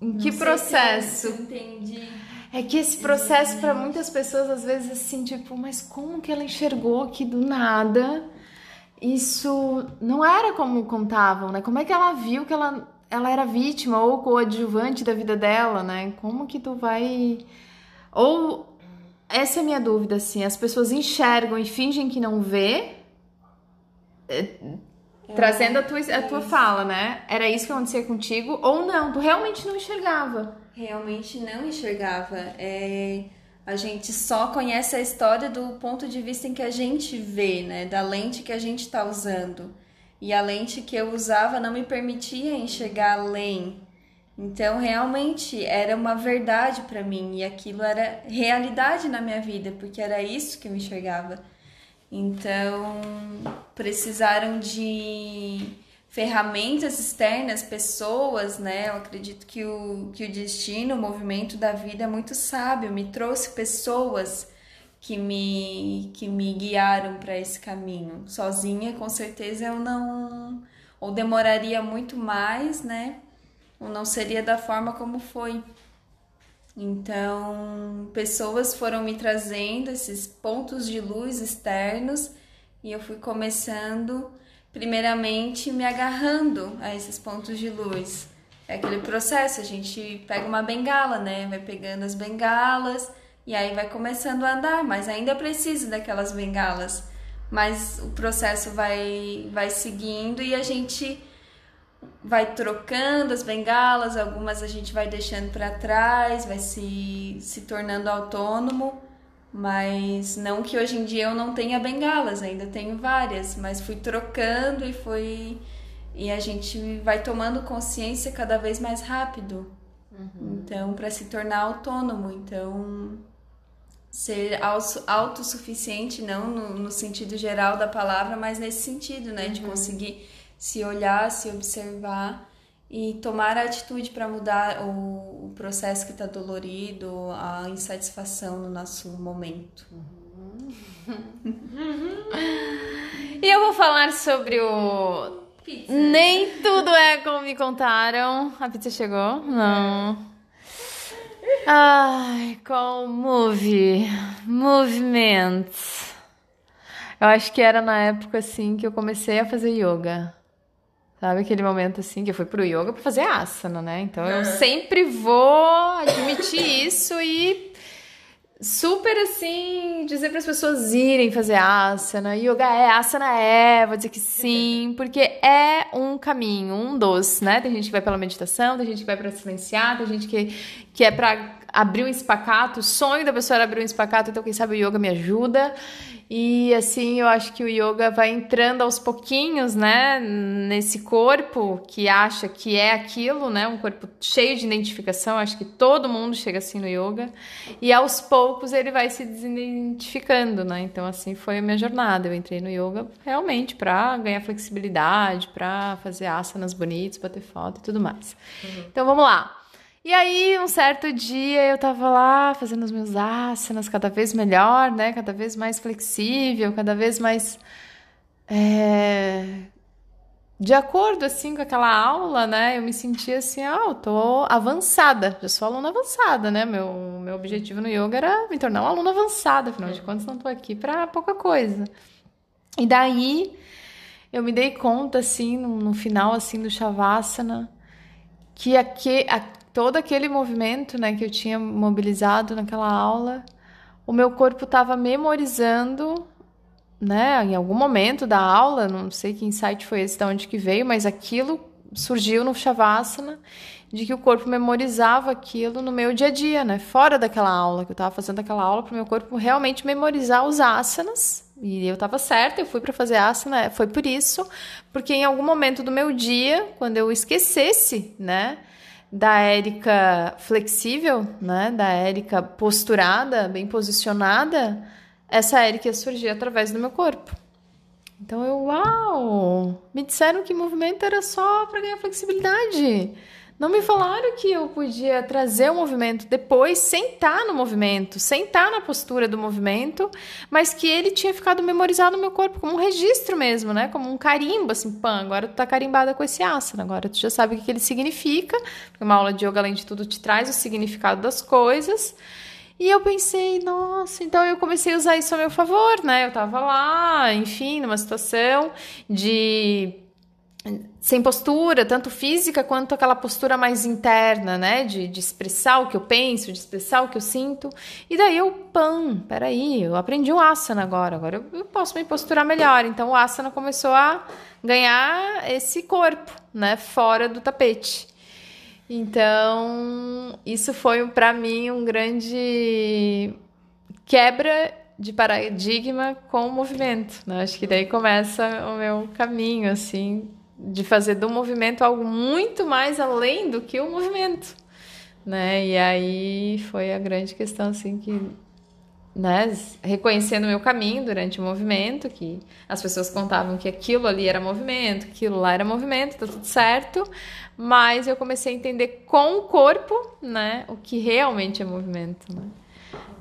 S1: em que processo?
S3: Entendi.
S1: É que esse processo para muitas pessoas às vezes assim, tipo, mas como que ela enxergou que do nada isso não era como contavam, né? Como é que ela viu que ela, ela era vítima ou coadjuvante da vida dela, né? Como que tu vai ou essa é a minha dúvida assim, as pessoas enxergam e fingem que não vê, é, trazendo a tua, a tua fala, né? Era isso que acontecia contigo ou não? Tu realmente não enxergava?
S3: realmente não enxergava. É, a gente só conhece a história do ponto de vista em que a gente vê, né? Da lente que a gente está usando. E a lente que eu usava não me permitia enxergar além. Então, realmente era uma verdade para mim e aquilo era realidade na minha vida, porque era isso que eu enxergava. Então, precisaram de ferramentas externas, pessoas, né? Eu acredito que o, que o destino, o movimento da vida é muito sábio, me trouxe pessoas que me, que me guiaram para esse caminho. Sozinha, com certeza, eu não. Ou demoraria muito mais, né? Ou não seria da forma como foi. Então, pessoas foram me trazendo esses pontos de luz externos e eu fui começando primeiramente me agarrando a esses pontos de luz. É aquele processo, a gente pega uma bengala, né? Vai pegando as bengalas e aí vai começando a andar, mas ainda precisa daquelas bengalas. Mas o processo vai vai seguindo e a gente vai trocando as bengalas, algumas a gente vai deixando para trás, vai se se tornando autônomo mas não que hoje em dia eu não tenha bengalas, ainda tenho várias, mas fui trocando e foi e a gente vai tomando consciência cada vez mais rápido. Uhum. Então, para se tornar autônomo, então ser autossuficiente não no, no, sentido geral da palavra, mas nesse sentido, né, uhum. de conseguir se olhar, se observar e tomar a atitude para mudar o, o, processo que está dolorido, a insatisfação no nosso momento.
S1: e eu vou falar sobre o. Pizza. Nem tudo é como me contaram. A pizza chegou? Não. Ai, com Move. Movement. Eu acho que era na época assim que eu comecei a fazer yoga. Sabe aquele momento assim que eu fui pro yoga para fazer asana, né? Então eu sempre vou admitir isso e super assim dizer para as pessoas irem fazer asana. Yoga é, asana é, vou dizer que sim, porque é um caminho, um dos, né? Tem gente que vai pela meditação, tem gente que vai para silenciar, tem gente que que é para abrir um espacato, o sonho da pessoa era abrir um espacato, então quem sabe o yoga me ajuda. E assim, eu acho que o yoga vai entrando aos pouquinhos, né, nesse corpo que acha que é aquilo, né, um corpo cheio de identificação. Acho que todo mundo chega assim no yoga. E aos poucos ele vai se desidentificando, né? Então assim foi a minha jornada. Eu entrei no yoga realmente para ganhar flexibilidade, para fazer asanas bonitos, bater foto e tudo mais. Uhum. Então vamos lá. E aí, um certo dia, eu tava lá fazendo os meus asanas cada vez melhor, né? Cada vez mais flexível, cada vez mais. É... De acordo, assim, com aquela aula, né? Eu me sentia assim, ah, eu tô avançada. Já sou aluna avançada, né? Meu, meu objetivo no yoga era me tornar uma aluna avançada. Afinal de contas, não tô aqui pra pouca coisa. E daí, eu me dei conta, assim, no, no final, assim, do Shavasana, que aqui, todo aquele movimento né, que eu tinha mobilizado naquela aula, o meu corpo estava memorizando, né, em algum momento da aula, não sei que insight foi esse, de onde que veio, mas aquilo surgiu no Shavasana, de que o corpo memorizava aquilo no meu dia a dia, né, fora daquela aula, que eu estava fazendo aquela aula para o meu corpo realmente memorizar os asanas, e eu estava certa, eu fui para fazer asana, foi por isso, porque em algum momento do meu dia, quando eu esquecesse, né, da Érica flexível, né? Da Érica posturada, bem posicionada, essa Érica ia surgir através do meu corpo. Então eu, uau! Me disseram que movimento era só para ganhar flexibilidade. Não me falaram que eu podia trazer o movimento depois, sentar no movimento, sentar na postura do movimento, mas que ele tinha ficado memorizado no meu corpo, como um registro mesmo, né? Como um carimbo, assim, pã, agora tu tá carimbada com esse asana, agora tu já sabe o que ele significa, porque uma aula de yoga, além de tudo, te traz o significado das coisas. E eu pensei, nossa, então eu comecei a usar isso a meu favor, né? Eu tava lá, enfim, numa situação de sem postura, tanto física quanto aquela postura mais interna, né? De, de expressar o que eu penso, de expressar o que eu sinto. E daí eu, pam, peraí, eu aprendi o asana agora, agora eu, eu posso me posturar melhor. Então o asana começou a ganhar esse corpo, né? Fora do tapete. Então, isso foi para mim um grande quebra de paradigma com o movimento. Né? Acho que daí começa o meu caminho, assim, de fazer do movimento algo muito mais além do que o movimento, né? E aí foi a grande questão assim que né, reconhecendo o meu caminho durante o movimento, que as pessoas contavam que aquilo ali era movimento, aquilo lá era movimento, tá tudo certo, mas eu comecei a entender com o corpo, né, o que realmente é movimento, né?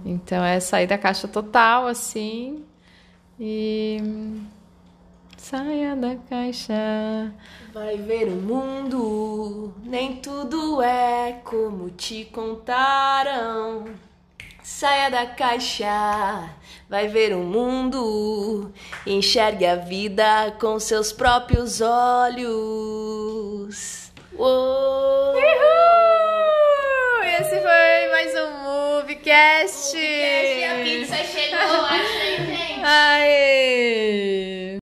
S1: Então é sair da caixa total assim e Saia da caixa.
S2: Vai ver o mundo, nem tudo é como te contaram. Saia da caixa, vai ver o mundo, enxergue a vida com seus próprios olhos. Uou!
S1: Uhul! Esse foi mais um Moviecast!
S2: Moviecast e a pizza chegou, achei, gente!
S1: Aê!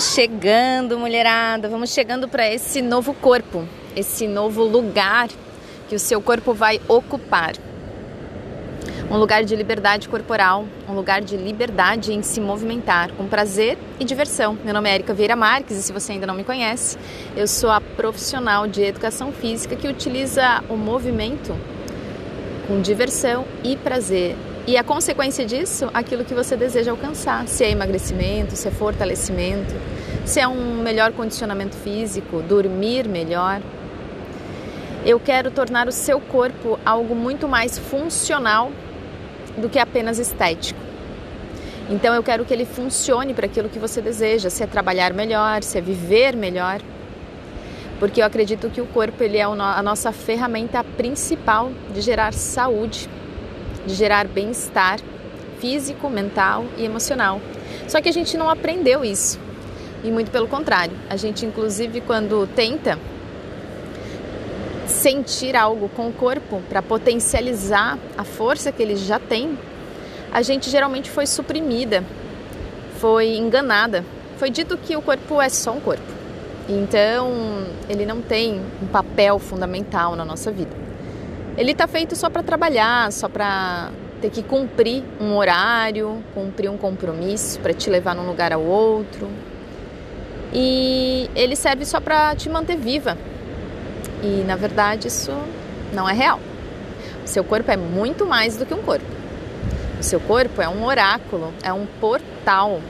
S1: Vamos chegando, mulherada, vamos chegando para esse novo corpo, esse novo lugar que o seu corpo vai ocupar. Um lugar de liberdade corporal, um lugar de liberdade em se movimentar, com prazer e diversão. Meu nome é Erika Vieira Marques e se você ainda não me conhece, eu sou a profissional de educação física que utiliza o movimento com diversão e prazer. E a consequência disso, aquilo que você deseja alcançar, se é emagrecimento, se é fortalecimento, se é um melhor condicionamento físico, dormir melhor. Eu quero tornar o seu corpo algo muito mais funcional do que apenas estético. Então eu quero que ele funcione para aquilo que você deseja, se é trabalhar melhor, se é viver melhor. Porque eu acredito que o corpo ele é a nossa ferramenta principal de gerar saúde, de gerar bem-estar físico, mental e emocional. Só que a gente não aprendeu isso. E muito pelo contrário, a gente inclusive quando tenta sentir algo com o corpo para potencializar a força que ele já tem, a gente geralmente foi suprimida, foi enganada. Foi dito que o corpo é só um corpo. Então, ele não tem um papel fundamental na nossa vida. Ele está feito só para trabalhar, só para ter que cumprir um horário, cumprir um compromisso para te levar num lugar ao outro. E ele serve só para te manter viva, e na verdade isso não é real. O seu corpo é muito mais do que um corpo. O seu corpo é um oráculo, é um portal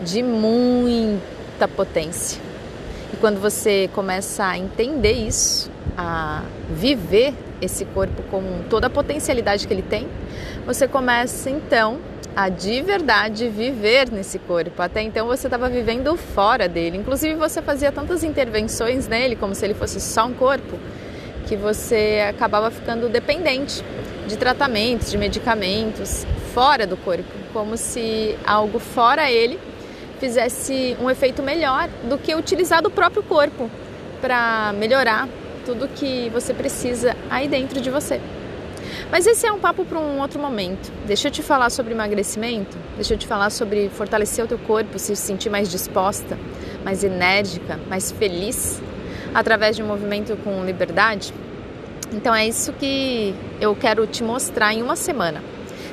S1: de muita potência. E quando você começa a entender isso, a viver esse corpo com toda a potencialidade que ele tem, você começa então a de verdade viver nesse corpo. Até então você estava vivendo fora dele. Inclusive você fazia tantas intervenções nele, como se ele fosse só um corpo, que você acabava ficando dependente de tratamentos, de medicamentos fora do corpo, como se algo fora ele fizesse um efeito melhor do que utilizar o próprio corpo para melhorar tudo que você precisa aí dentro de você. Mas esse é um papo para um outro momento. Deixa eu te falar sobre emagrecimento, deixa eu te falar sobre fortalecer o teu corpo, se sentir mais disposta, mais enérgica, mais feliz através de um movimento com liberdade. Então é isso que eu quero te mostrar em uma semana.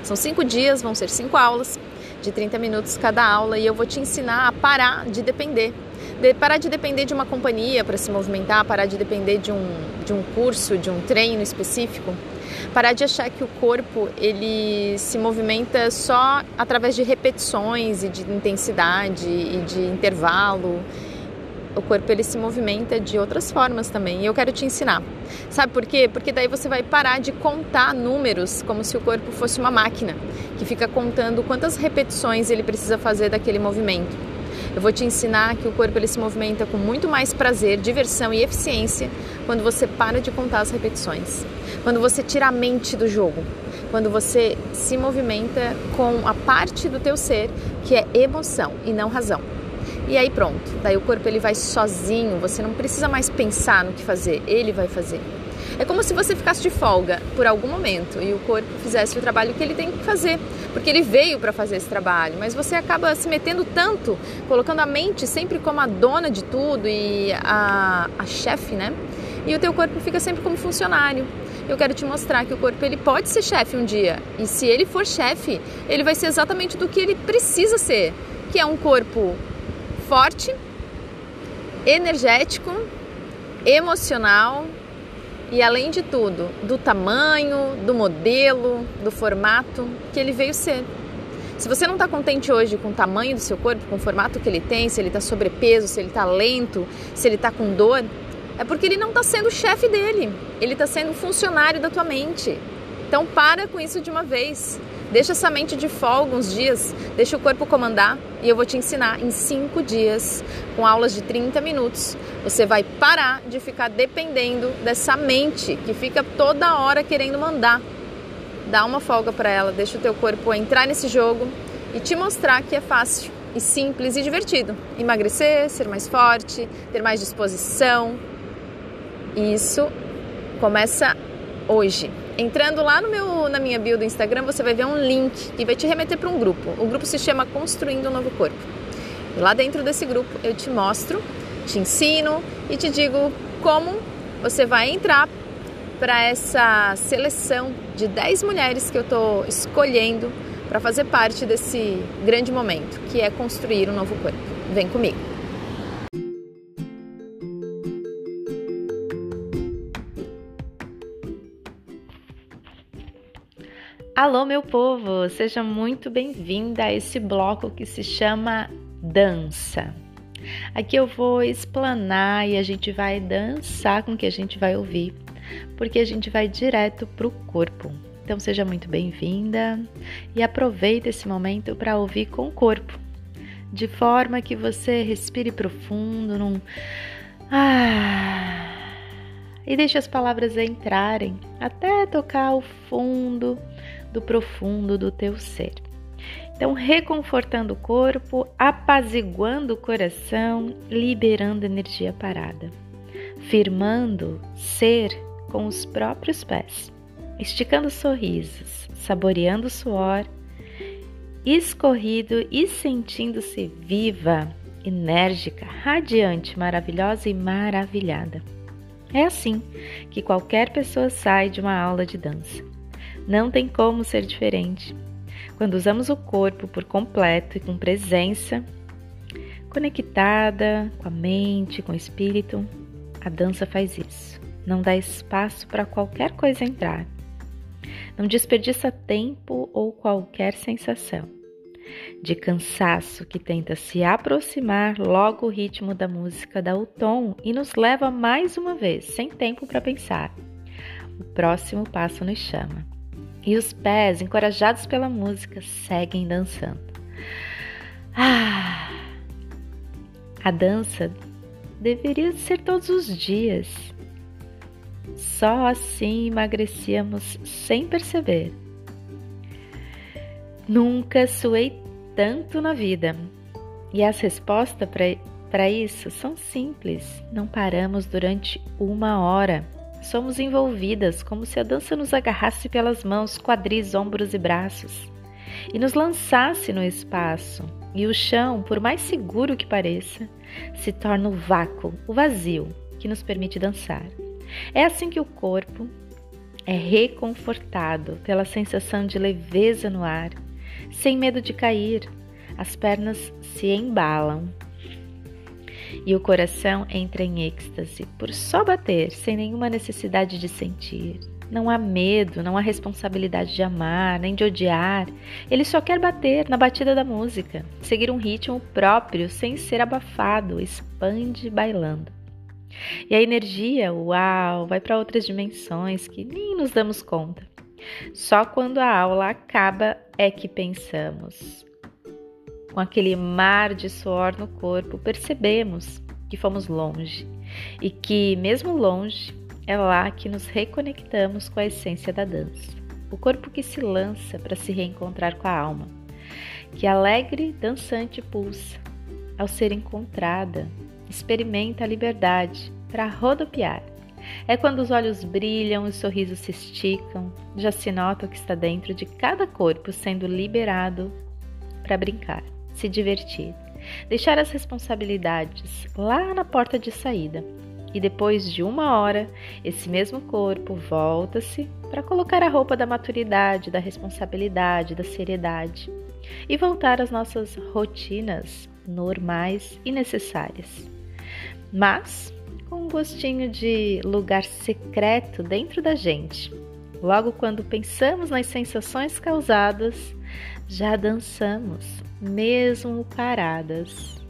S1: São cinco dias, vão ser cinco aulas de 30 minutos cada aula e eu vou te ensinar a parar de depender. De, parar de depender de uma companhia para se movimentar, parar de depender de um, de um curso, de um treino específico Parar de achar que o corpo ele se movimenta só através de repetições e de intensidade e de intervalo. O corpo ele se movimenta de outras formas também e eu quero te ensinar. Sabe por quê? Porque daí você vai parar de contar números como se o corpo fosse uma máquina que fica contando quantas repetições ele precisa fazer daquele movimento. Eu vou te ensinar que o corpo ele se movimenta com muito mais prazer, diversão e eficiência quando você para de contar as repetições. Quando você tira a mente do jogo. Quando você se movimenta com a parte do teu ser que é emoção e não razão. E aí pronto, daí o corpo ele vai sozinho, você não precisa mais pensar no que fazer, ele vai fazer. É como se você ficasse de folga por algum momento e o corpo fizesse o trabalho que ele tem que fazer, porque ele veio para fazer esse trabalho, mas você acaba se metendo tanto, colocando a mente sempre como a dona de tudo e a, a chefe, né? E o teu corpo fica sempre como funcionário. Eu quero te mostrar que o corpo ele pode ser chefe um dia, e se ele for chefe, ele vai ser exatamente do que ele precisa ser, que é um corpo forte, energético, emocional, e além de tudo, do tamanho, do modelo, do formato que ele veio ser. Se você não está contente hoje com o tamanho do seu corpo, com o formato que ele tem, se ele está sobrepeso, se ele está lento, se ele está com dor, é porque ele não está sendo o chefe dele, ele está sendo funcionário da tua mente. Então para com isso de uma vez. Deixa essa mente de folga uns dias, deixa o corpo comandar e eu vou te ensinar em cinco dias, com aulas de 30 minutos. Você vai parar de ficar dependendo dessa mente que fica toda hora querendo mandar. Dá uma folga para ela, deixa o teu corpo entrar nesse jogo e te mostrar que é fácil e simples e divertido. Emagrecer, ser mais forte, ter mais disposição. Isso começa hoje. Entrando lá no meu, na minha bio do Instagram, você vai ver um link que vai te remeter para um grupo. O grupo se chama Construindo um Novo Corpo.
S4: E lá dentro desse grupo eu te mostro, te ensino e te digo como você vai entrar para essa seleção de 10 mulheres que eu estou escolhendo para fazer parte desse grande momento, que é construir um novo corpo. Vem comigo! Alô, meu povo! Seja muito bem-vinda a esse bloco que se chama Dança. Aqui eu vou explanar e a gente vai dançar com o que a gente vai ouvir, porque a gente vai direto para o corpo. Então seja muito bem-vinda e aproveite esse momento para ouvir com o corpo, de forma que você respire profundo, num ah, e deixe as palavras entrarem até tocar o fundo do profundo do teu ser. Então, reconfortando o corpo, apaziguando o coração, liberando energia parada, firmando ser com os próprios pés, esticando sorrisos, saboreando o suor, escorrido e sentindo-se viva, enérgica, radiante, maravilhosa e maravilhada. É assim que qualquer pessoa sai de uma aula de dança. Não tem como ser diferente. Quando usamos o corpo por completo e com presença, conectada com a mente, com o espírito, a dança faz isso. Não dá espaço para qualquer coisa entrar. Não desperdiça tempo ou qualquer sensação de cansaço que tenta se aproximar logo o ritmo da música dá o tom e nos leva mais uma vez, sem tempo para pensar. O próximo passo nos chama e os pés, encorajados pela música, seguem dançando. Ah! A dança deveria ser todos os dias. Só assim emagrecíamos sem perceber. Nunca suei tanto na vida. E as respostas para isso são simples. Não paramos durante uma hora somos envolvidas como se a dança nos agarrasse pelas mãos, quadris, ombros e braços e nos lançasse no espaço. E o chão, por mais seguro que pareça, se torna o vácuo, o vazio que nos permite dançar. É assim que o corpo é reconfortado pela sensação de leveza no ar, sem medo de cair. As pernas se embalam, e o coração entra em êxtase por só bater, sem nenhuma necessidade de sentir. Não há medo, não há responsabilidade de amar, nem de odiar. Ele só quer bater na batida da música, seguir um ritmo próprio sem ser abafado, expande bailando. E a energia, uau, vai para outras dimensões que nem nos damos conta. Só quando a aula acaba é que pensamos: com aquele mar de suor no corpo, percebemos que fomos longe e que, mesmo longe, é lá que nos reconectamos com a essência da dança. O corpo que se lança para se reencontrar com a alma, que alegre, dançante pulsa. Ao ser encontrada, experimenta a liberdade para rodopiar. É quando os olhos brilham, os sorrisos se esticam, já se nota o que está dentro de cada corpo sendo liberado para brincar se divertir, deixar as responsabilidades lá na porta de saída. E depois de uma hora, esse mesmo corpo volta-se para colocar a roupa da maturidade, da responsabilidade, da seriedade e voltar às nossas rotinas normais e necessárias. Mas com um gostinho de lugar secreto dentro da gente. Logo quando pensamos nas sensações causadas, já dançamos, mesmo paradas.